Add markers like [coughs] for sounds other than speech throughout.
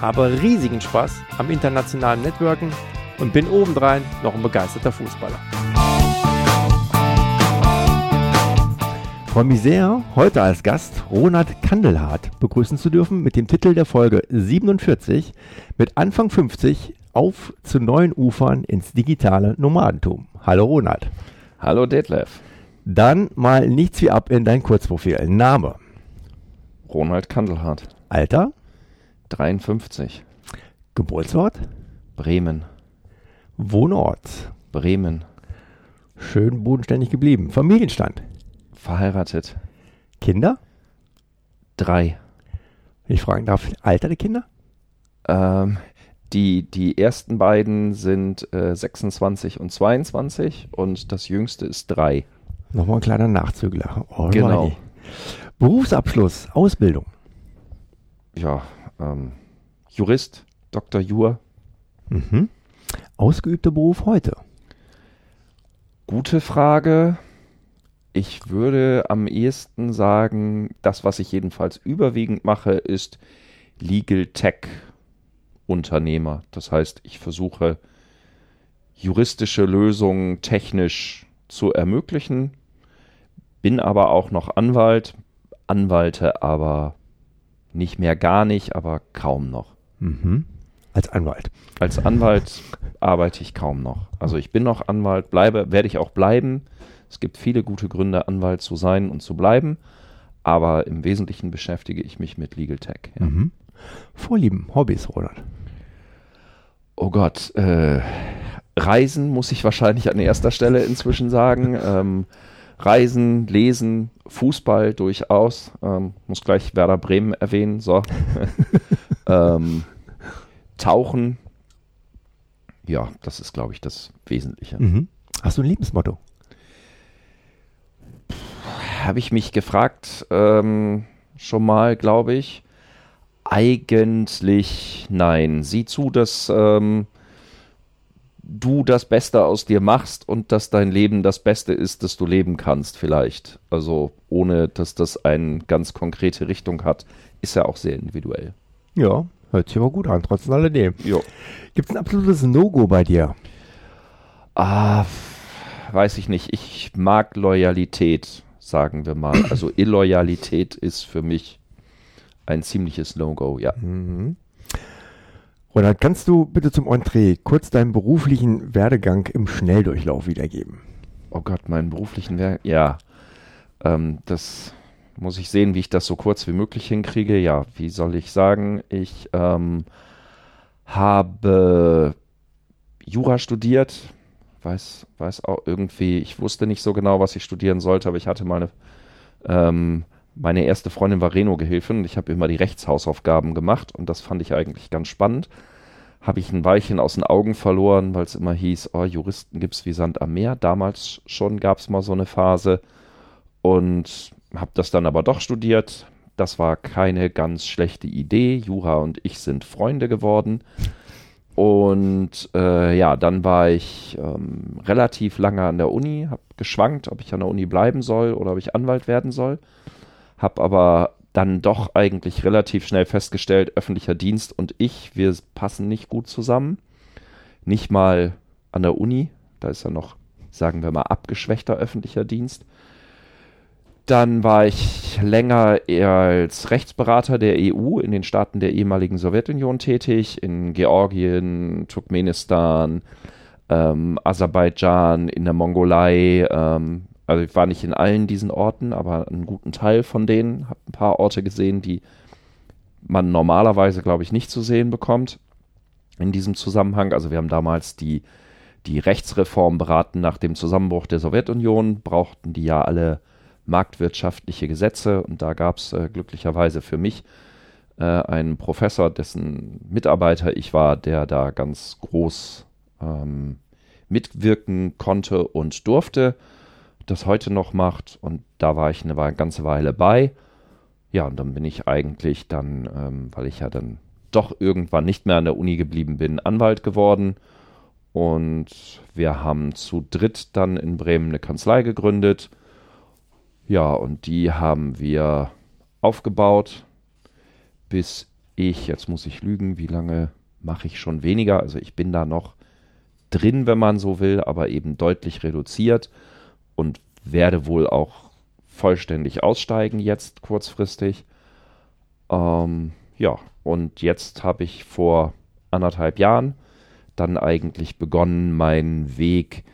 habe riesigen Spaß am internationalen Networken und bin obendrein noch ein begeisterter Fußballer. freue mich sehr, heute als Gast Ronald Kandelhardt begrüßen zu dürfen mit dem Titel der Folge 47 mit Anfang 50 auf zu neuen Ufern ins digitale Nomadentum. Hallo Ronald. Hallo Detlef. Dann mal nichts wie ab in dein Kurzprofil. Name. Ronald Kandelhardt. Alter. 53. Geburtsort. Bremen. Wohnort. Bremen. Schön bodenständig geblieben. Familienstand. Verheiratet. Kinder? Drei. Wenn ich fragen darf, Alter der Kinder? Ähm, die, die ersten beiden sind äh, 26 und 22 und das jüngste ist drei. Nochmal ein kleiner Nachzügler. Alrighty. Genau. Berufsabschluss, Ausbildung. Ja, ähm, Jurist, Dr. Jur. Mhm. Ausgeübter Beruf heute? Gute Frage. Ich würde am ehesten sagen, das, was ich jedenfalls überwiegend mache, ist Legal Tech Unternehmer. Das heißt, ich versuche juristische Lösungen technisch zu ermöglichen, bin aber auch noch Anwalt, Anwalte aber nicht mehr gar nicht, aber kaum noch. Mhm. Als Anwalt. Als Anwalt arbeite ich kaum noch. Also ich bin noch Anwalt, bleibe, werde ich auch bleiben. Es gibt viele gute Gründe, Anwalt zu sein und zu bleiben, aber im Wesentlichen beschäftige ich mich mit Legal Tech. Ja. Mhm. Vorlieben, Hobbys, Ronald. Oh Gott, äh, Reisen muss ich wahrscheinlich an erster Stelle inzwischen sagen. Ähm, Reisen, Lesen, Fußball durchaus. Ähm, muss gleich Werder Bremen erwähnen. So. [laughs] ähm, tauchen. Ja, das ist, glaube ich, das Wesentliche. Mhm. Hast du ein Lebensmotto? habe ich mich gefragt, ähm, schon mal, glaube ich. Eigentlich nein. Sieh zu, dass ähm, du das Beste aus dir machst und dass dein Leben das Beste ist, das du leben kannst, vielleicht. Also ohne, dass das eine ganz konkrete Richtung hat, ist ja auch sehr individuell. Ja, hört sich aber gut an, trotz alledem. Gibt es ein absolutes No-Go bei dir? Ah, weiß ich nicht. Ich mag Loyalität sagen wir mal. Also [coughs] Illoyalität ist für mich ein ziemliches No-Go, ja. Mhm. Ronald, kannst du bitte zum Entree kurz deinen beruflichen Werdegang im Schnelldurchlauf wiedergeben? Oh Gott, meinen beruflichen Werdegang, ja. Ähm, das muss ich sehen, wie ich das so kurz wie möglich hinkriege. Ja, wie soll ich sagen? Ich ähm, habe Jura studiert, weiß, weiß auch irgendwie, ich wusste nicht so genau, was ich studieren sollte, aber ich hatte mal eine, ähm, meine erste Freundin war Reno-Gehilfin und ich habe immer die Rechtshausaufgaben gemacht und das fand ich eigentlich ganz spannend. Habe ich ein Weilchen aus den Augen verloren, weil es immer hieß, oh, Juristen gibt es wie Sand am Meer. Damals schon gab es mal so eine Phase und habe das dann aber doch studiert. Das war keine ganz schlechte Idee. Jura und ich sind Freunde geworden. Und äh, ja, dann war ich ähm, relativ lange an der Uni, habe geschwankt, ob ich an der Uni bleiben soll oder ob ich Anwalt werden soll. Habe aber dann doch eigentlich relativ schnell festgestellt, öffentlicher Dienst und ich, wir passen nicht gut zusammen. Nicht mal an der Uni, da ist ja noch, sagen wir mal, abgeschwächter öffentlicher Dienst. Dann war ich länger als Rechtsberater der EU in den Staaten der ehemaligen Sowjetunion tätig, in Georgien, Turkmenistan, ähm, Aserbaidschan, in der Mongolei. Ähm, also ich war nicht in allen diesen Orten, aber einen guten Teil von denen. Habe ein paar Orte gesehen, die man normalerweise, glaube ich, nicht zu sehen bekommt in diesem Zusammenhang. Also wir haben damals die, die Rechtsreform beraten nach dem Zusammenbruch der Sowjetunion, brauchten die ja alle marktwirtschaftliche Gesetze und da gab es äh, glücklicherweise für mich äh, einen Professor, dessen Mitarbeiter ich war, der da ganz groß ähm, mitwirken konnte und durfte, das heute noch macht. Und da war ich eine ganze Weile bei. Ja, und dann bin ich eigentlich dann, ähm, weil ich ja dann doch irgendwann nicht mehr an der Uni geblieben bin, Anwalt geworden. Und wir haben zu dritt dann in Bremen eine Kanzlei gegründet. Ja, und die haben wir aufgebaut, bis ich, jetzt muss ich lügen, wie lange mache ich schon weniger? Also ich bin da noch drin, wenn man so will, aber eben deutlich reduziert und werde wohl auch vollständig aussteigen jetzt kurzfristig. Ähm, ja, und jetzt habe ich vor anderthalb Jahren dann eigentlich begonnen, meinen Weg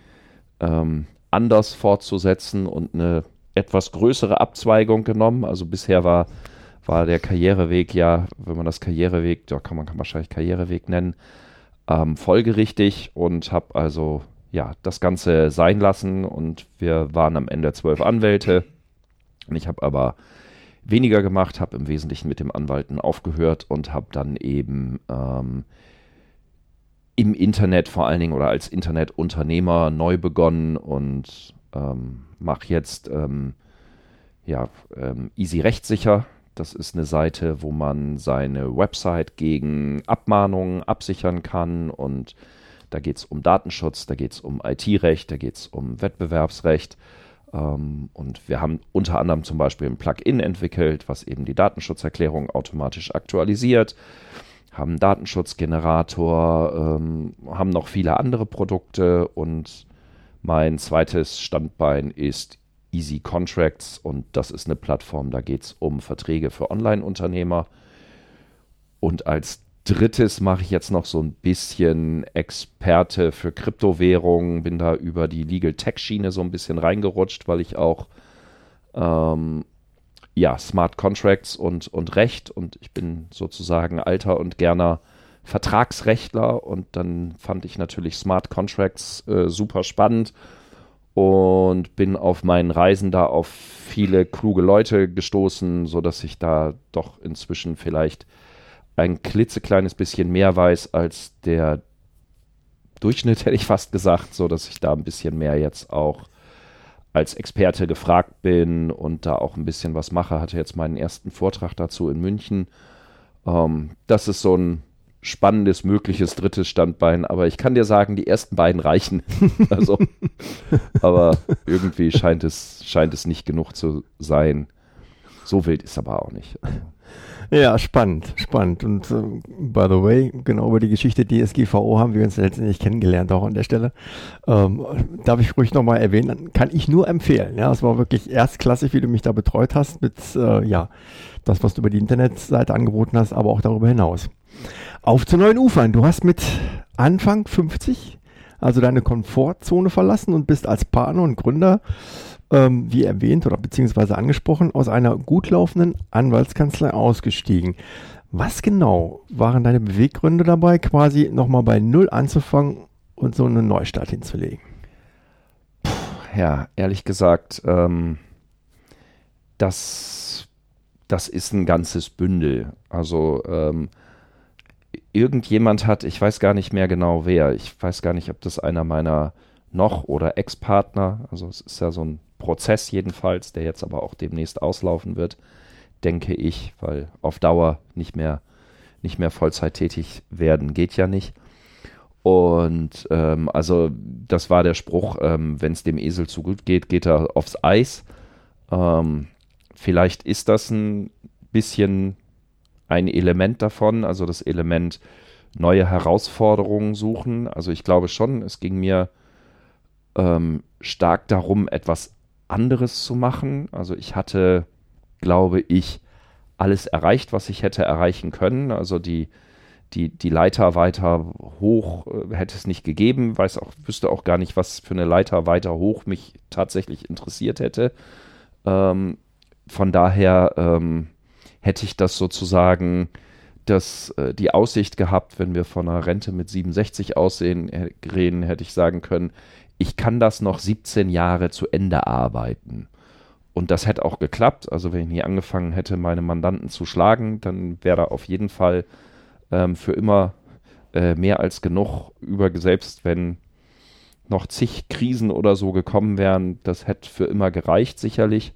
ähm, anders fortzusetzen und eine etwas größere Abzweigung genommen. Also bisher war, war der Karriereweg ja, wenn man das Karriereweg, ja, kann man kann wahrscheinlich Karriereweg nennen, ähm, folgerichtig und habe also ja das Ganze sein lassen und wir waren am Ende zwölf Anwälte. Und ich habe aber weniger gemacht, habe im Wesentlichen mit dem Anwalten aufgehört und habe dann eben ähm, im Internet vor allen Dingen oder als Internetunternehmer neu begonnen und ähm, mache jetzt ähm, ja, ähm, Easy Rechtssicher. Das ist eine Seite, wo man seine Website gegen Abmahnungen absichern kann und da geht es um Datenschutz, da geht es um IT-Recht, da geht es um Wettbewerbsrecht. Ähm, und wir haben unter anderem zum Beispiel ein Plugin entwickelt, was eben die Datenschutzerklärung automatisch aktualisiert, haben einen Datenschutzgenerator, ähm, haben noch viele andere Produkte und mein zweites Standbein ist Easy Contracts und das ist eine Plattform, da geht es um Verträge für Online-Unternehmer. Und als drittes mache ich jetzt noch so ein bisschen Experte für Kryptowährungen, bin da über die Legal Tech Schiene so ein bisschen reingerutscht, weil ich auch ähm, ja, Smart Contracts und, und Recht und ich bin sozusagen alter und gerner Vertragsrechtler und dann fand ich natürlich Smart Contracts äh, super spannend und bin auf meinen Reisen da auf viele kluge Leute gestoßen, sodass ich da doch inzwischen vielleicht ein klitzekleines bisschen mehr weiß als der Durchschnitt, [laughs] hätte ich fast gesagt, so dass ich da ein bisschen mehr jetzt auch als Experte gefragt bin und da auch ein bisschen was mache. Hatte jetzt meinen ersten Vortrag dazu in München. Ähm, das ist so ein spannendes, mögliches drittes Standbein, aber ich kann dir sagen, die ersten beiden reichen. [laughs] also, aber irgendwie scheint es, scheint es nicht genug zu sein. So wild ist aber auch nicht. Ja, spannend, spannend. Und äh, by the way, genau über die Geschichte DSGVO haben wir uns letztendlich kennengelernt, auch an der Stelle. Ähm, darf ich ruhig nochmal erwähnen, kann ich nur empfehlen. Ja, es war wirklich erstklassig, wie du mich da betreut hast mit, äh, ja, das, was du über die Internetseite angeboten hast, aber auch darüber hinaus. Auf zu neuen Ufern. Du hast mit Anfang 50 also deine Komfortzone verlassen und bist als Partner und Gründer ähm, wie erwähnt oder beziehungsweise angesprochen, aus einer gut laufenden Anwaltskanzlei ausgestiegen. Was genau waren deine Beweggründe dabei, quasi nochmal bei Null anzufangen und so einen Neustart hinzulegen? Puh, ja, ehrlich gesagt, ähm, das, das ist ein ganzes Bündel. Also ähm, irgendjemand hat, ich weiß gar nicht mehr genau wer, ich weiß gar nicht, ob das einer meiner noch oder Ex-Partner, also es ist ja so ein Prozess jedenfalls, der jetzt aber auch demnächst auslaufen wird, denke ich, weil auf Dauer nicht mehr, nicht mehr Vollzeit tätig werden geht ja nicht. Und ähm, also das war der Spruch, ähm, wenn es dem Esel zu gut geht, geht er aufs Eis. Ähm, vielleicht ist das ein bisschen ein Element davon, also das Element neue Herausforderungen suchen. Also ich glaube schon, es ging mir ähm, stark darum, etwas anderes zu machen. Also ich hatte, glaube ich, alles erreicht, was ich hätte erreichen können. Also die, die, die Leiter weiter hoch äh, hätte es nicht gegeben. Weiß auch, wüsste auch gar nicht, was für eine Leiter weiter hoch mich tatsächlich interessiert hätte. Ähm, von daher ähm, hätte ich das sozusagen das, äh, die Aussicht gehabt, wenn wir von einer Rente mit 67 aussehen, äh, reden, hätte ich sagen können, ich kann das noch 17 Jahre zu Ende arbeiten. und das hätte auch geklappt. Also wenn ich nie angefangen hätte, meine Mandanten zu schlagen, dann wäre da auf jeden Fall ähm, für immer äh, mehr als genug über, selbst wenn noch zig Krisen oder so gekommen wären, das hätte für immer gereicht, sicherlich.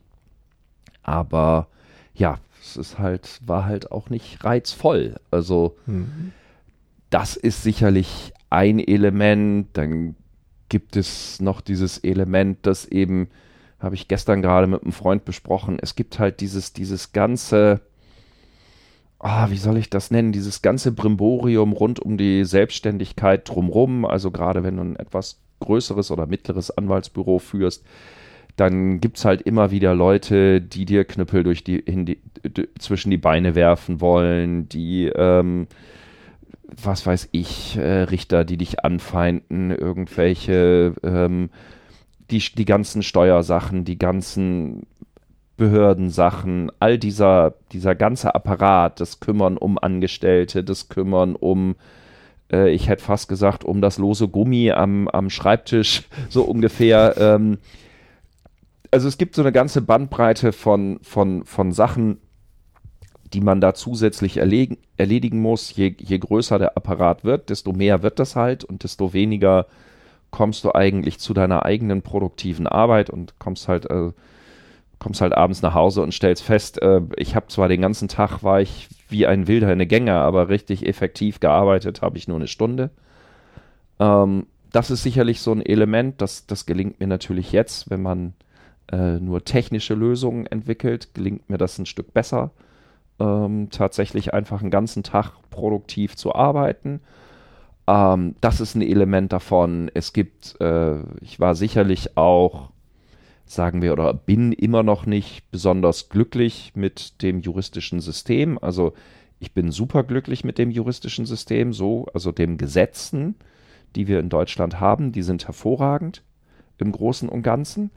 Aber ja, es ist halt, war halt auch nicht reizvoll. Also mhm. das ist sicherlich ein Element. Dann gibt es noch dieses Element, das eben, habe ich gestern gerade mit einem Freund besprochen, es gibt halt dieses, dieses ganze, ah, wie soll ich das nennen, dieses ganze Brimborium rund um die Selbstständigkeit drumrum, also gerade wenn du ein etwas größeres oder mittleres Anwaltsbüro führst, dann gibt es halt immer wieder Leute, die dir Knüppel durch die, die zwischen die Beine werfen wollen, die, ähm, was weiß ich, äh, Richter, die dich anfeinden, irgendwelche, ähm, die, die ganzen Steuersachen, die ganzen Behördensachen, all dieser, dieser ganze Apparat, das Kümmern um Angestellte, das Kümmern um äh, ich hätte fast gesagt, um das lose Gummi am, am Schreibtisch, [laughs] so ungefähr. Ähm, also es gibt so eine ganze Bandbreite von, von, von Sachen, die man da zusätzlich erlegen, erledigen muss. Je, je größer der Apparat wird, desto mehr wird das halt und desto weniger kommst du eigentlich zu deiner eigenen produktiven Arbeit und kommst halt, äh, kommst halt abends nach Hause und stellst fest, äh, ich habe zwar den ganzen Tag war ich wie ein Wilder in Gänger, aber richtig effektiv gearbeitet habe ich nur eine Stunde. Ähm, das ist sicherlich so ein Element, das, das gelingt mir natürlich jetzt, wenn man äh, nur technische Lösungen entwickelt, gelingt mir das ein Stück besser, ähm, tatsächlich einfach einen ganzen Tag produktiv zu arbeiten. Ähm, das ist ein Element davon. Es gibt, äh, ich war sicherlich auch sagen wir, oder bin immer noch nicht besonders glücklich mit dem juristischen System. Also ich bin super glücklich mit dem juristischen System, so, also den Gesetzen, die wir in Deutschland haben, die sind hervorragend im Großen und Ganzen.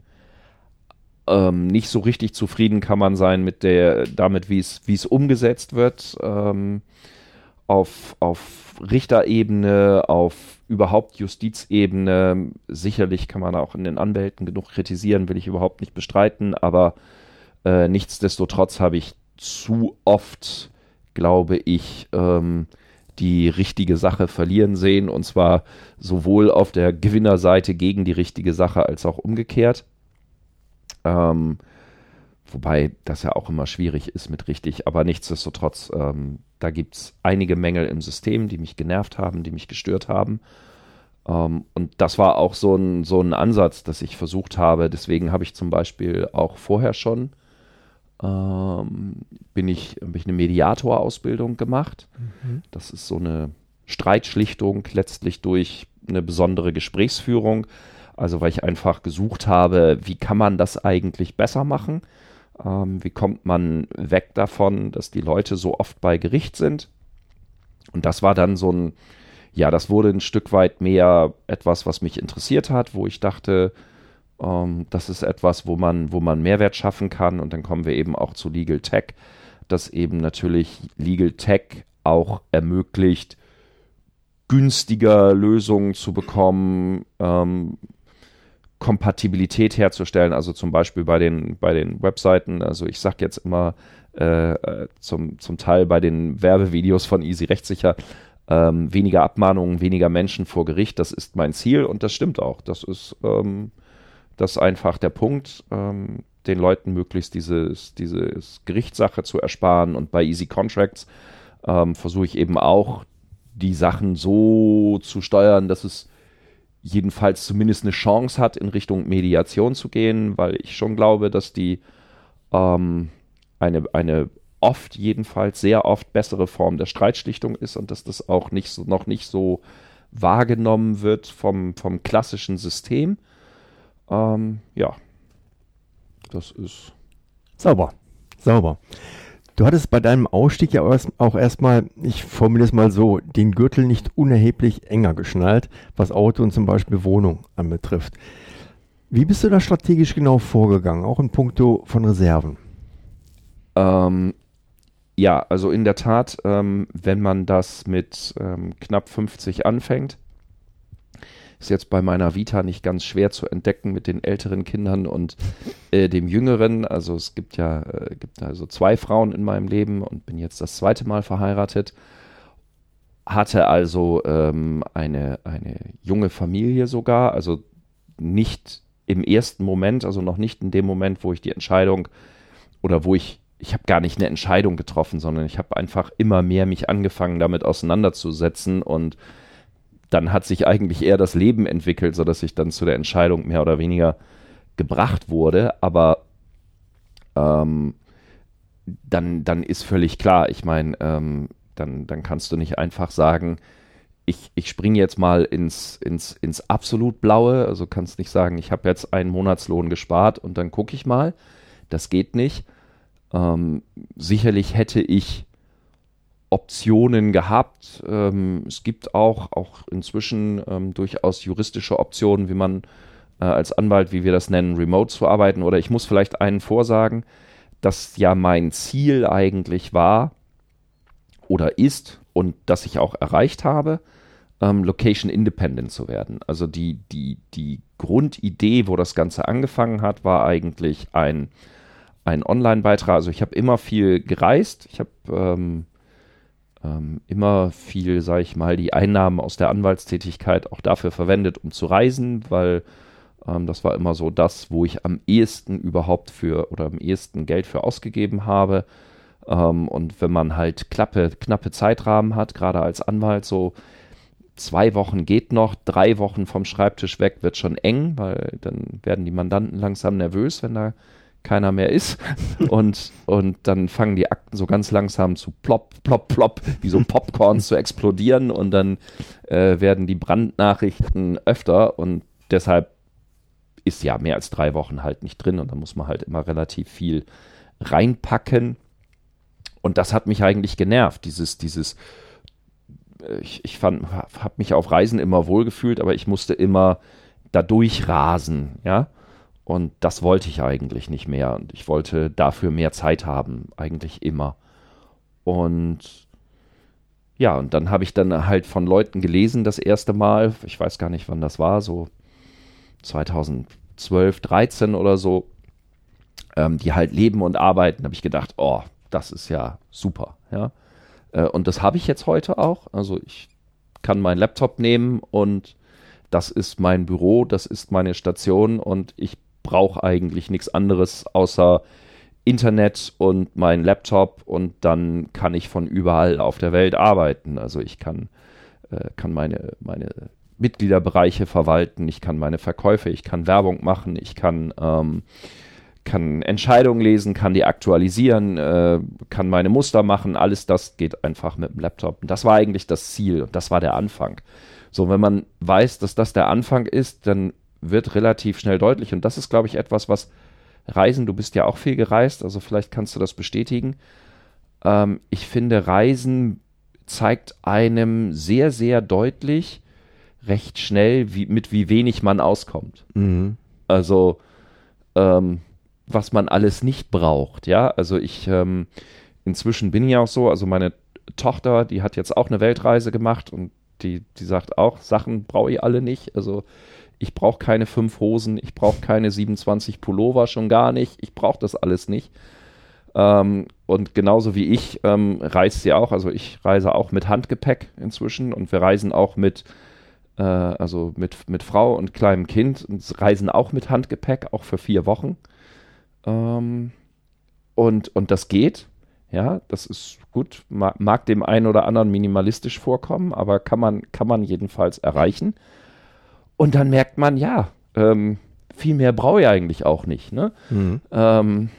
Ähm, nicht so richtig zufrieden kann man sein mit der, damit, wie es, umgesetzt wird. Ähm, auf, auf Richterebene, auf überhaupt Justizebene. Sicherlich kann man auch in den Anwälten genug kritisieren, will ich überhaupt nicht bestreiten, aber äh, nichtsdestotrotz habe ich zu oft, glaube ich, ähm, die richtige Sache verlieren sehen und zwar sowohl auf der Gewinnerseite gegen die richtige Sache als auch umgekehrt. Ähm, Wobei das ja auch immer schwierig ist mit richtig, aber nichtsdestotrotz, ähm, da gibt es einige Mängel im System, die mich genervt haben, die mich gestört haben. Ähm, und das war auch so ein, so ein Ansatz, dass ich versucht habe. Deswegen habe ich zum Beispiel auch vorher schon ähm, bin ich, ich eine Mediatorausbildung gemacht. Mhm. Das ist so eine Streitschlichtung letztlich durch eine besondere Gesprächsführung. Also weil ich einfach gesucht habe, wie kann man das eigentlich besser machen? Ähm, wie kommt man weg davon, dass die Leute so oft bei Gericht sind? Und das war dann so ein, ja, das wurde ein Stück weit mehr etwas, was mich interessiert hat, wo ich dachte, ähm, das ist etwas, wo man, wo man Mehrwert schaffen kann. Und dann kommen wir eben auch zu Legal Tech, das eben natürlich Legal Tech auch ermöglicht, günstiger Lösungen zu bekommen, ähm, Kompatibilität herzustellen, also zum Beispiel bei den, bei den Webseiten, also ich sage jetzt immer äh, äh, zum, zum Teil bei den Werbevideos von Easy Rechtssicher, ähm, weniger Abmahnungen, weniger Menschen vor Gericht, das ist mein Ziel und das stimmt auch. Das ist, ähm, das ist einfach der Punkt, ähm, den Leuten möglichst dieses, dieses Gerichtssache zu ersparen und bei Easy Contracts ähm, versuche ich eben auch die Sachen so zu steuern, dass es jedenfalls zumindest eine Chance hat, in Richtung Mediation zu gehen, weil ich schon glaube, dass die ähm, eine, eine oft, jedenfalls sehr oft bessere Form der Streitschlichtung ist und dass das auch nicht so, noch nicht so wahrgenommen wird vom, vom klassischen System. Ähm, ja, das ist. Sauber, sauber. Du hattest bei deinem Ausstieg ja auch erstmal, ich formuliere es mal so, den Gürtel nicht unerheblich enger geschnallt, was Auto und zum Beispiel Wohnung anbetrifft. Wie bist du da strategisch genau vorgegangen, auch in puncto von Reserven? Ähm, ja, also in der Tat, ähm, wenn man das mit ähm, knapp 50 anfängt, Ist jetzt bei meiner Vita nicht ganz schwer zu entdecken mit den älteren Kindern und äh, dem jüngeren. Also es gibt ja äh, gibt also zwei Frauen in meinem Leben und bin jetzt das zweite Mal verheiratet. Hatte also ähm, eine, eine junge Familie sogar, also nicht im ersten Moment, also noch nicht in dem Moment, wo ich die Entscheidung oder wo ich ich habe gar nicht eine Entscheidung getroffen, sondern ich habe einfach immer mehr mich angefangen, damit auseinanderzusetzen und dann hat sich eigentlich eher das Leben entwickelt, sodass ich dann zu der Entscheidung mehr oder weniger gebracht wurde. Aber ähm, dann, dann ist völlig klar, ich meine, ähm, dann, dann kannst du nicht einfach sagen, ich, ich springe jetzt mal ins, ins, ins absolut Blaue, also kannst nicht sagen, ich habe jetzt einen Monatslohn gespart und dann gucke ich mal. Das geht nicht ähm, sicherlich hätte ich Optionen gehabt. Ähm, es gibt auch, auch inzwischen ähm, durchaus juristische Optionen, wie man äh, als Anwalt, wie wir das nennen, remote zu arbeiten. Oder ich muss vielleicht einen vorsagen, dass ja mein Ziel eigentlich war oder ist und das ich auch erreicht habe, ähm, Location Independent zu werden. Also die, die, die Grundidee, wo das Ganze angefangen hat, war eigentlich ein einen Online-Beitrag. Also ich habe immer viel gereist. Ich habe ähm, immer viel, sage ich mal, die Einnahmen aus der Anwaltstätigkeit auch dafür verwendet, um zu reisen, weil ähm, das war immer so das, wo ich am ehesten überhaupt für oder am ehesten Geld für ausgegeben habe. Ähm, und wenn man halt klappe, knappe Zeitrahmen hat, gerade als Anwalt, so zwei Wochen geht noch, drei Wochen vom Schreibtisch weg wird schon eng, weil dann werden die Mandanten langsam nervös, wenn da keiner mehr ist. [laughs] Und, und dann fangen die Akten so ganz langsam zu plopp, plopp, plopp, wie so Popcorns zu explodieren und dann äh, werden die Brandnachrichten öfter und deshalb ist ja mehr als drei Wochen halt nicht drin und da muss man halt immer relativ viel reinpacken. Und das hat mich eigentlich genervt, dieses, dieses, äh, ich, ich fand, habe mich auf Reisen immer wohlgefühlt, aber ich musste immer da durchrasen, ja. Und das wollte ich eigentlich nicht mehr. Und ich wollte dafür mehr Zeit haben, eigentlich immer. Und ja, und dann habe ich dann halt von Leuten gelesen das erste Mal, ich weiß gar nicht, wann das war, so 2012, 13 oder so, ähm, die halt leben und arbeiten, habe ich gedacht, oh, das ist ja super, ja. Äh, und das habe ich jetzt heute auch. Also ich kann meinen Laptop nehmen und das ist mein Büro, das ist meine Station und ich brauche eigentlich nichts anderes außer Internet und mein Laptop und dann kann ich von überall auf der Welt arbeiten. Also ich kann, äh, kann meine, meine Mitgliederbereiche verwalten, ich kann meine Verkäufe, ich kann Werbung machen, ich kann, ähm, kann Entscheidungen lesen, kann die aktualisieren, äh, kann meine Muster machen, alles das geht einfach mit dem Laptop. Und das war eigentlich das Ziel und das war der Anfang. So, wenn man weiß, dass das der Anfang ist, dann wird relativ schnell deutlich. Und das ist, glaube ich, etwas, was Reisen, du bist ja auch viel gereist, also vielleicht kannst du das bestätigen. Ähm, ich finde, Reisen zeigt einem sehr, sehr deutlich, recht schnell, wie, mit wie wenig man auskommt. Mhm. Also, ähm, was man alles nicht braucht, ja. Also ich, ähm, inzwischen bin ich auch so, also meine Tochter, die hat jetzt auch eine Weltreise gemacht und die, die sagt auch, Sachen brauche ich alle nicht. Also ich brauche keine fünf Hosen, ich brauche keine 27 Pullover, schon gar nicht. Ich brauche das alles nicht. Ähm, und genauso wie ich ähm, reist sie auch. Also ich reise auch mit Handgepäck inzwischen und wir reisen auch mit, äh, also mit, mit Frau und kleinem Kind und reisen auch mit Handgepäck, auch für vier Wochen. Ähm, und, und das geht. Ja, das ist gut. Mag, mag dem einen oder anderen minimalistisch vorkommen, aber kann man, kann man jedenfalls erreichen. Und dann merkt man, ja, ähm, viel mehr brauche ich eigentlich auch nicht. Ne? Mhm. Ähm,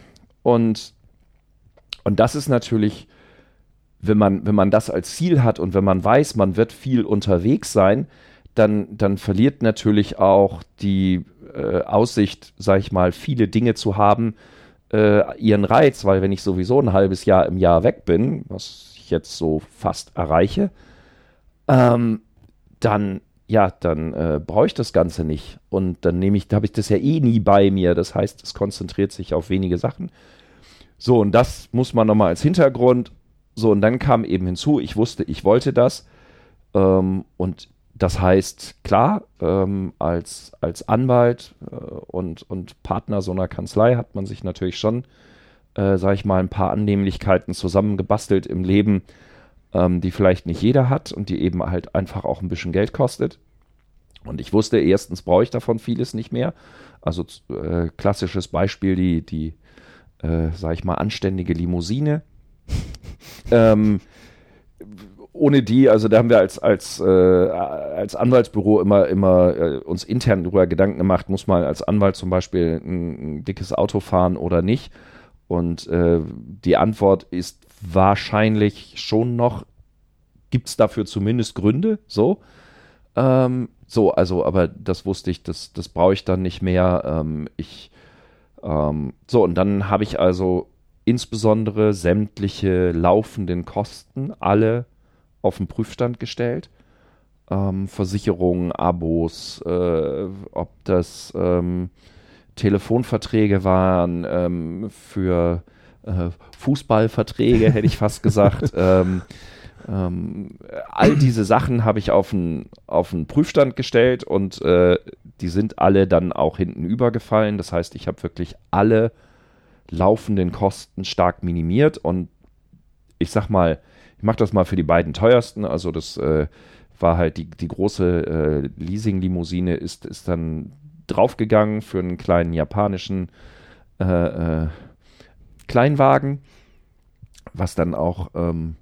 und, und das ist natürlich, wenn man, wenn man das als Ziel hat und wenn man weiß, man wird viel unterwegs sein, dann, dann verliert natürlich auch die äh, Aussicht, sag ich mal, viele Dinge zu haben, äh, ihren Reiz, weil wenn ich sowieso ein halbes Jahr im Jahr weg bin, was ich jetzt so fast erreiche, ähm, dann ja, dann äh, brauche ich das Ganze nicht. Und dann nehme ich, da habe ich das ja eh nie bei mir. Das heißt, es konzentriert sich auf wenige Sachen. So, und das muss man nochmal als Hintergrund. So, und dann kam eben hinzu, ich wusste, ich wollte das. Ähm, und das heißt, klar, ähm, als, als Anwalt äh, und, und Partner so einer Kanzlei hat man sich natürlich schon, äh, sage ich mal, ein paar Annehmlichkeiten zusammengebastelt im Leben, ähm, die vielleicht nicht jeder hat und die eben halt einfach auch ein bisschen Geld kostet. Und ich wusste, erstens brauche ich davon vieles nicht mehr. Also äh, klassisches Beispiel, die, die äh, sag ich mal, anständige Limousine. [laughs] ähm, ohne die, also da haben wir als, als, äh, als Anwaltsbüro immer, immer äh, uns intern darüber Gedanken gemacht, muss man als Anwalt zum Beispiel ein, ein dickes Auto fahren oder nicht? Und äh, die Antwort ist wahrscheinlich schon noch, gibt es dafür zumindest Gründe, so. Ähm, so, also, aber das wusste ich, das, das brauche ich dann nicht mehr. Ähm, ich, ähm, so, und dann habe ich also insbesondere sämtliche laufenden Kosten alle auf den Prüfstand gestellt. Ähm, Versicherungen, Abos, äh, ob das ähm, Telefonverträge waren ähm, für äh, Fußballverträge, hätte ich fast gesagt. [laughs] Ähm, ähm, all diese Sachen habe ich auf einen auf Prüfstand gestellt und äh, die sind alle dann auch hinten übergefallen. Das heißt, ich habe wirklich alle laufenden Kosten stark minimiert und ich sag mal, ich mache das mal für die beiden teuersten. Also das äh, war halt die, die große äh, Leasing-Limousine ist, ist dann draufgegangen für einen kleinen japanischen äh, äh Kleinwagen, was dann auch ähm,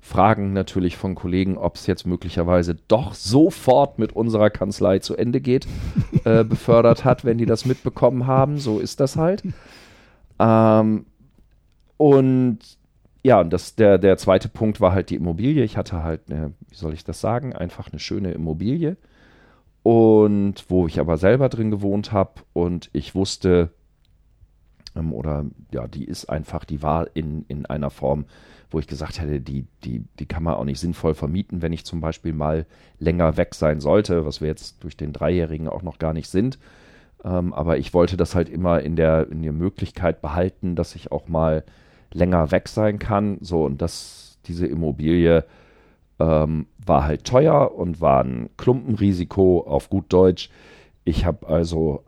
Fragen natürlich von Kollegen, ob es jetzt möglicherweise doch sofort mit unserer Kanzlei zu Ende geht, [laughs] äh, befördert hat, wenn die das mitbekommen haben. So ist das halt. Ähm, und ja, das, der, der zweite Punkt war halt die Immobilie. Ich hatte halt, eine, wie soll ich das sagen, einfach eine schöne Immobilie. Und wo ich aber selber drin gewohnt habe und ich wusste, ähm, oder ja, die ist einfach, die war in, in einer Form, wo ich gesagt hätte, die, die, die kann man auch nicht sinnvoll vermieten, wenn ich zum Beispiel mal länger weg sein sollte, was wir jetzt durch den Dreijährigen auch noch gar nicht sind. Ähm, aber ich wollte das halt immer in der, in der Möglichkeit behalten, dass ich auch mal länger weg sein kann. So, und das, diese Immobilie ähm, war halt teuer und war ein Klumpenrisiko auf gut Deutsch. Ich habe also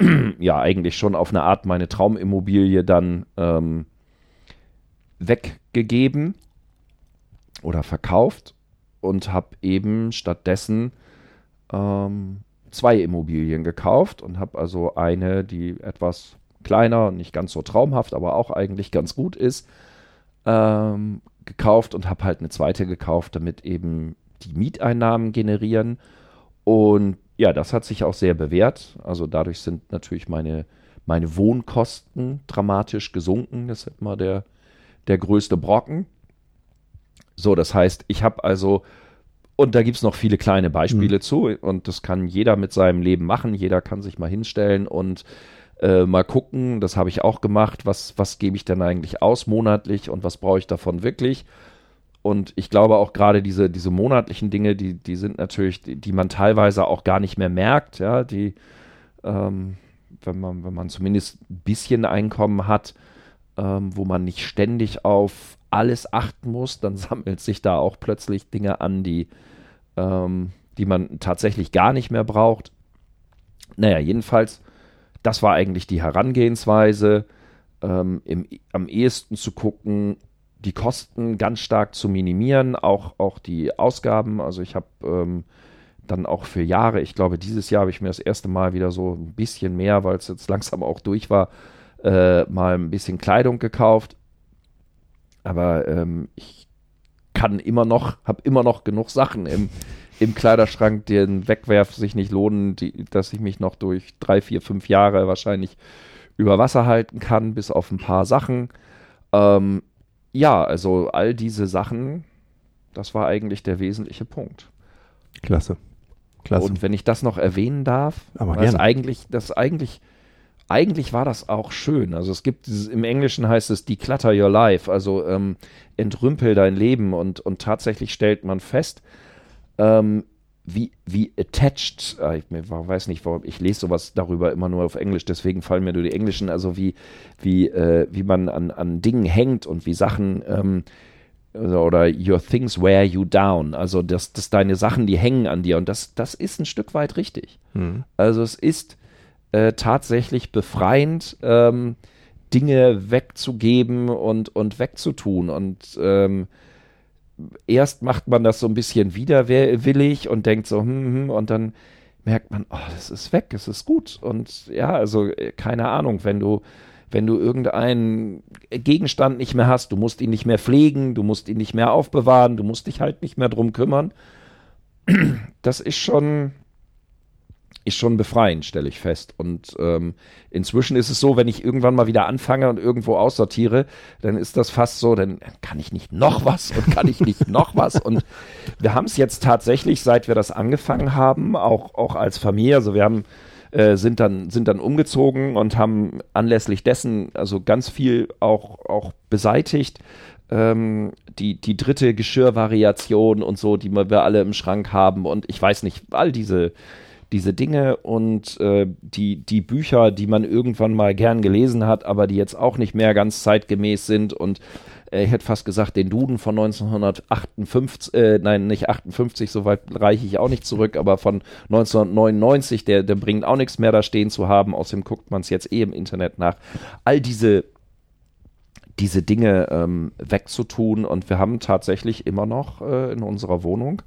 [clears throat] ja eigentlich schon auf eine Art meine Traumimmobilie dann ähm, weggegeben oder verkauft und habe eben stattdessen ähm, zwei Immobilien gekauft und habe also eine, die etwas kleiner nicht ganz so traumhaft, aber auch eigentlich ganz gut ist, ähm, gekauft und habe halt eine zweite gekauft, damit eben die Mieteinnahmen generieren. Und ja, das hat sich auch sehr bewährt. Also dadurch sind natürlich meine, meine Wohnkosten dramatisch gesunken. Das ist immer der, der größte Brocken. So, das heißt, ich habe also, und da gibt es noch viele kleine Beispiele mhm. zu, und das kann jeder mit seinem Leben machen. Jeder kann sich mal hinstellen und äh, mal gucken, das habe ich auch gemacht, was, was gebe ich denn eigentlich aus monatlich und was brauche ich davon wirklich. Und ich glaube auch gerade diese, diese monatlichen Dinge, die, die sind natürlich, die, die man teilweise auch gar nicht mehr merkt, ja, die, ähm, wenn man, wenn man zumindest ein bisschen Einkommen hat, ähm, wo man nicht ständig auf alles achten muss, dann [laughs] sammelt sich da auch plötzlich Dinge an, die, ähm, die man tatsächlich gar nicht mehr braucht. Naja, jedenfalls das war eigentlich die Herangehensweise, ähm, im, am ehesten zu gucken, die Kosten ganz stark zu minimieren, auch, auch die Ausgaben. Also ich habe ähm, dann auch für Jahre, ich glaube, dieses Jahr habe ich mir das erste Mal wieder so ein bisschen mehr, weil es jetzt [laughs] langsam auch durch war, äh, mal ein bisschen Kleidung gekauft. Aber ähm, ich kann immer noch, habe immer noch genug Sachen im, im Kleiderschrank, den Wegwerf sich nicht lohnen, die, dass ich mich noch durch drei, vier, fünf Jahre wahrscheinlich über Wasser halten kann, bis auf ein paar Sachen. Ähm, ja, also all diese Sachen, das war eigentlich der wesentliche Punkt. Klasse. Klasse. Und wenn ich das noch erwähnen darf, Aber weil eigentlich, das eigentlich, eigentlich war das auch schön. Also es gibt dieses, im Englischen heißt es declutter your life, also ähm, entrümpel dein Leben und, und tatsächlich stellt man fest, ähm, wie, wie attached, äh, ich weiß nicht, warum, ich lese sowas darüber immer nur auf Englisch, deswegen fallen mir nur die Englischen, also wie, wie, äh, wie man an, an Dingen hängt und wie Sachen ähm, also, oder your things wear you down. Also, dass, dass deine Sachen, die hängen an dir. Und das, das ist ein Stück weit richtig. Mhm. Also, es ist äh, tatsächlich befreiend, ähm, Dinge wegzugeben und, und wegzutun. Und ähm, erst macht man das so ein bisschen widerwillig und denkt so, hm, hm, und dann merkt man, oh, das ist weg, es ist gut. Und ja, also äh, keine Ahnung, wenn du wenn du irgendeinen Gegenstand nicht mehr hast, du musst ihn nicht mehr pflegen, du musst ihn nicht mehr aufbewahren, du musst dich halt nicht mehr drum kümmern. Das ist schon, ist schon befreiend, stelle ich fest. Und ähm, inzwischen ist es so, wenn ich irgendwann mal wieder anfange und irgendwo aussortiere, dann ist das fast so, dann kann ich nicht noch was und kann ich nicht noch was. Und wir haben es jetzt tatsächlich, seit wir das angefangen haben, auch, auch als Familie, also wir haben äh, sind dann sind dann umgezogen und haben anlässlich dessen also ganz viel auch auch beseitigt ähm, die die dritte Geschirrvariation und so die wir alle im Schrank haben und ich weiß nicht all diese diese Dinge und äh, die, die Bücher, die man irgendwann mal gern gelesen hat, aber die jetzt auch nicht mehr ganz zeitgemäß sind und äh, ich hätte fast gesagt, den Duden von 1958, äh, nein, nicht 58, so weit reiche ich auch nicht zurück, aber von 1999, der, der bringt auch nichts mehr da stehen zu haben, außerdem guckt man es jetzt eh im Internet nach. All diese diese Dinge ähm, wegzutun. Und wir haben tatsächlich immer noch äh, in unserer Wohnung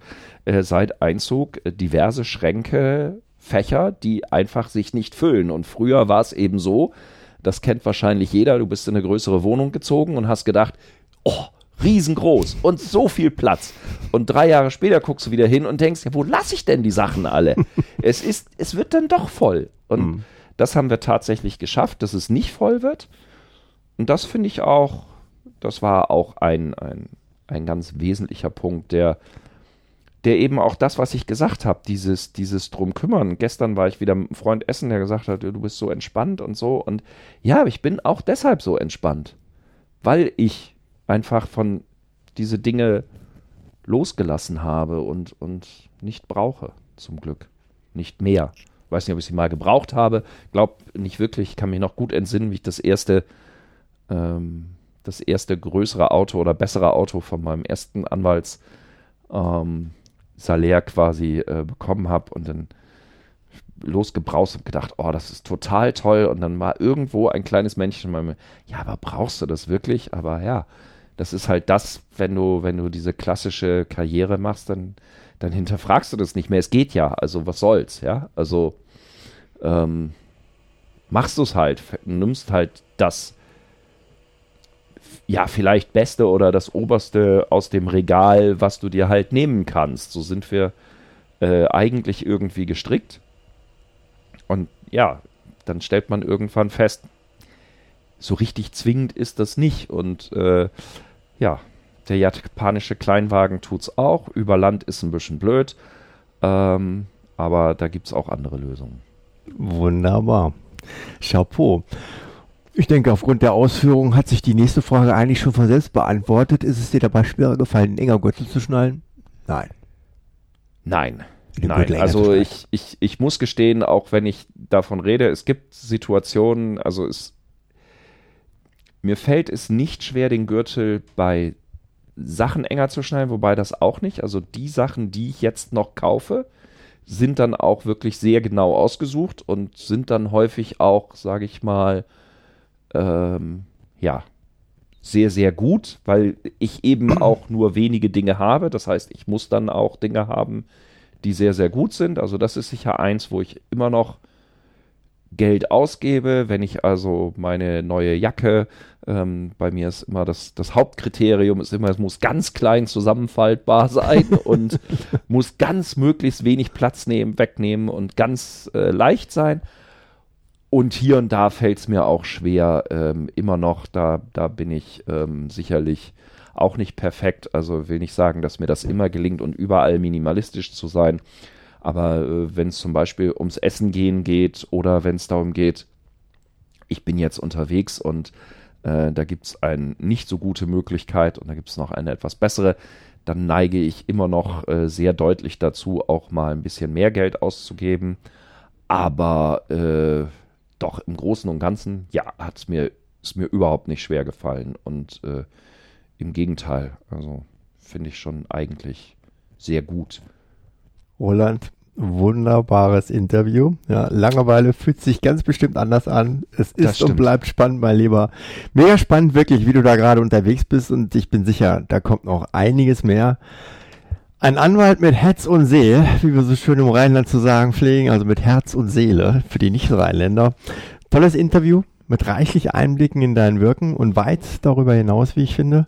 äh, seit Einzug äh, diverse Schränke, Fächer, die einfach sich nicht füllen. Und früher war es eben so, das kennt wahrscheinlich jeder, du bist in eine größere Wohnung gezogen und hast gedacht, oh, riesengroß und so viel Platz. Und drei Jahre später guckst du wieder hin und denkst, ja, wo lasse ich denn die Sachen alle? [laughs] es ist, es wird dann doch voll. Und mhm. das haben wir tatsächlich geschafft, dass es nicht voll wird. Und das finde ich auch, das war auch ein, ein, ein ganz wesentlicher Punkt, der, der eben auch das, was ich gesagt habe, dieses, dieses drum kümmern. Gestern war ich wieder mit einem Freund essen, der gesagt hat, du bist so entspannt und so. Und ja, ich bin auch deshalb so entspannt, weil ich einfach von diese Dinge losgelassen habe und, und nicht brauche, zum Glück. Nicht mehr. Ich weiß nicht, ob ich sie mal gebraucht habe. Glaub nicht wirklich. Ich kann mich noch gut entsinnen, wie ich das erste ähm, das erste größere Auto oder bessere Auto von meinem ersten Anwalts ähm, Salär quasi äh, bekommen habe und dann losgebraust und gedacht, oh, das ist total toll. Und dann war irgendwo ein kleines Männchen mal, ja, aber brauchst du das wirklich? Aber ja, das ist halt das, wenn du, wenn du diese klassische Karriere machst, dann, dann hinterfragst du das nicht mehr. Es geht ja, also was soll's, ja? Also ähm, machst du es halt, nimmst halt das, ja, vielleicht Beste oder das Oberste aus dem Regal, was du dir halt nehmen kannst. So sind wir äh, eigentlich irgendwie gestrickt. Und ja, dann stellt man irgendwann fest, so richtig zwingend ist das nicht. Und äh, ja, der japanische Kleinwagen tut's auch. Über Land ist ein bisschen blöd. Ähm, aber da gibt es auch andere Lösungen. Wunderbar. Chapeau. Ich denke, aufgrund der Ausführungen hat sich die nächste Frage eigentlich schon von selbst beantwortet. Ist es dir dabei schwerer gefallen, einen enger Gürtel zu schnallen? Nein. Nein. Nein, also ich, ich, ich muss gestehen, auch wenn ich davon rede, es gibt Situationen, also es, mir fällt es nicht schwer, den Gürtel bei Sachen enger zu schnallen, wobei das auch nicht. Also die Sachen, die ich jetzt noch kaufe, sind dann auch wirklich sehr genau ausgesucht und sind dann häufig auch, sage ich mal, ähm, ja, sehr, sehr gut, weil ich eben [clears throat] auch nur wenige Dinge habe. Das heißt, ich muss dann auch Dinge haben, die sehr, sehr gut sind. Also das ist sicher eins, wo ich immer noch Geld ausgebe. Wenn ich also meine neue Jacke, ähm, bei mir ist immer das, das Hauptkriterium, ist immer, es muss ganz klein zusammenfaltbar sein [laughs] und muss ganz möglichst wenig Platz nehmen, wegnehmen und ganz äh, leicht sein. Und hier und da fällt es mir auch schwer, ähm, immer noch, da, da bin ich ähm, sicherlich auch nicht perfekt. Also will nicht sagen, dass mir das immer gelingt und überall minimalistisch zu sein. Aber äh, wenn es zum Beispiel ums Essen gehen geht oder wenn es darum geht, ich bin jetzt unterwegs und äh, da gibt es eine nicht so gute Möglichkeit und da gibt es noch eine etwas bessere, dann neige ich immer noch äh, sehr deutlich dazu, auch mal ein bisschen mehr Geld auszugeben. Aber äh, doch im Großen und Ganzen, ja, hat es mir, ist mir überhaupt nicht schwer gefallen. Und äh, im Gegenteil. Also finde ich schon eigentlich sehr gut. Roland, wunderbares Interview. Ja, Langeweile fühlt sich ganz bestimmt anders an. Es ist und bleibt spannend, mein Lieber. Mega spannend wirklich, wie du da gerade unterwegs bist und ich bin sicher, da kommt noch einiges mehr. Ein Anwalt mit Herz und Seele, wie wir so schön im Rheinland zu sagen pflegen, also mit Herz und Seele für die Nicht-Rheinländer. Tolles Interview mit reichlich Einblicken in dein Wirken und weit darüber hinaus, wie ich finde.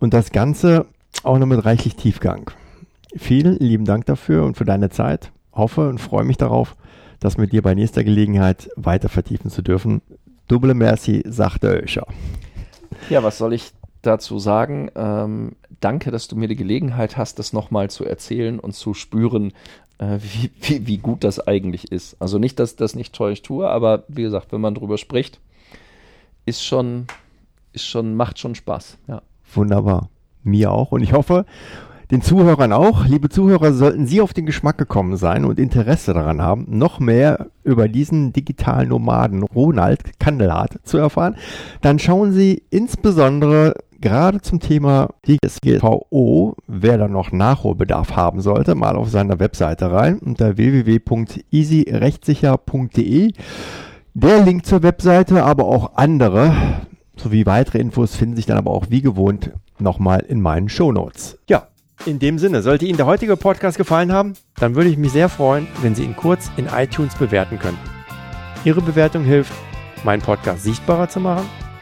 Und das Ganze auch noch mit reichlich Tiefgang. Vielen lieben Dank dafür und für deine Zeit. Hoffe und freue mich darauf, das mit dir bei nächster Gelegenheit weiter vertiefen zu dürfen. Double Merci, sagte Öscher. Ja, was soll ich dazu sagen? Ähm, danke, dass du mir die Gelegenheit hast, das nochmal zu erzählen und zu spüren, äh, wie, wie, wie, gut das eigentlich ist. Also nicht, dass ich das nicht toll tue, aber wie gesagt, wenn man drüber spricht, ist schon, ist schon, macht schon Spaß. Ja. Wunderbar. Mir auch. Und ich hoffe, den Zuhörern auch. Liebe Zuhörer, sollten Sie auf den Geschmack gekommen sein und Interesse daran haben, noch mehr über diesen digitalen Nomaden Ronald Kandelhardt zu erfahren, dann schauen Sie insbesondere gerade zum Thema DSGVO, wer da noch Nachholbedarf haben sollte, mal auf seiner Webseite rein unter www.easyrechtssicher.de. Der Link zur Webseite, aber auch andere sowie weitere Infos finden sich dann aber auch wie gewohnt nochmal in meinen Shownotes. Ja, in dem Sinne, sollte Ihnen der heutige Podcast gefallen haben, dann würde ich mich sehr freuen, wenn Sie ihn kurz in iTunes bewerten könnten. Ihre Bewertung hilft, meinen Podcast sichtbarer zu machen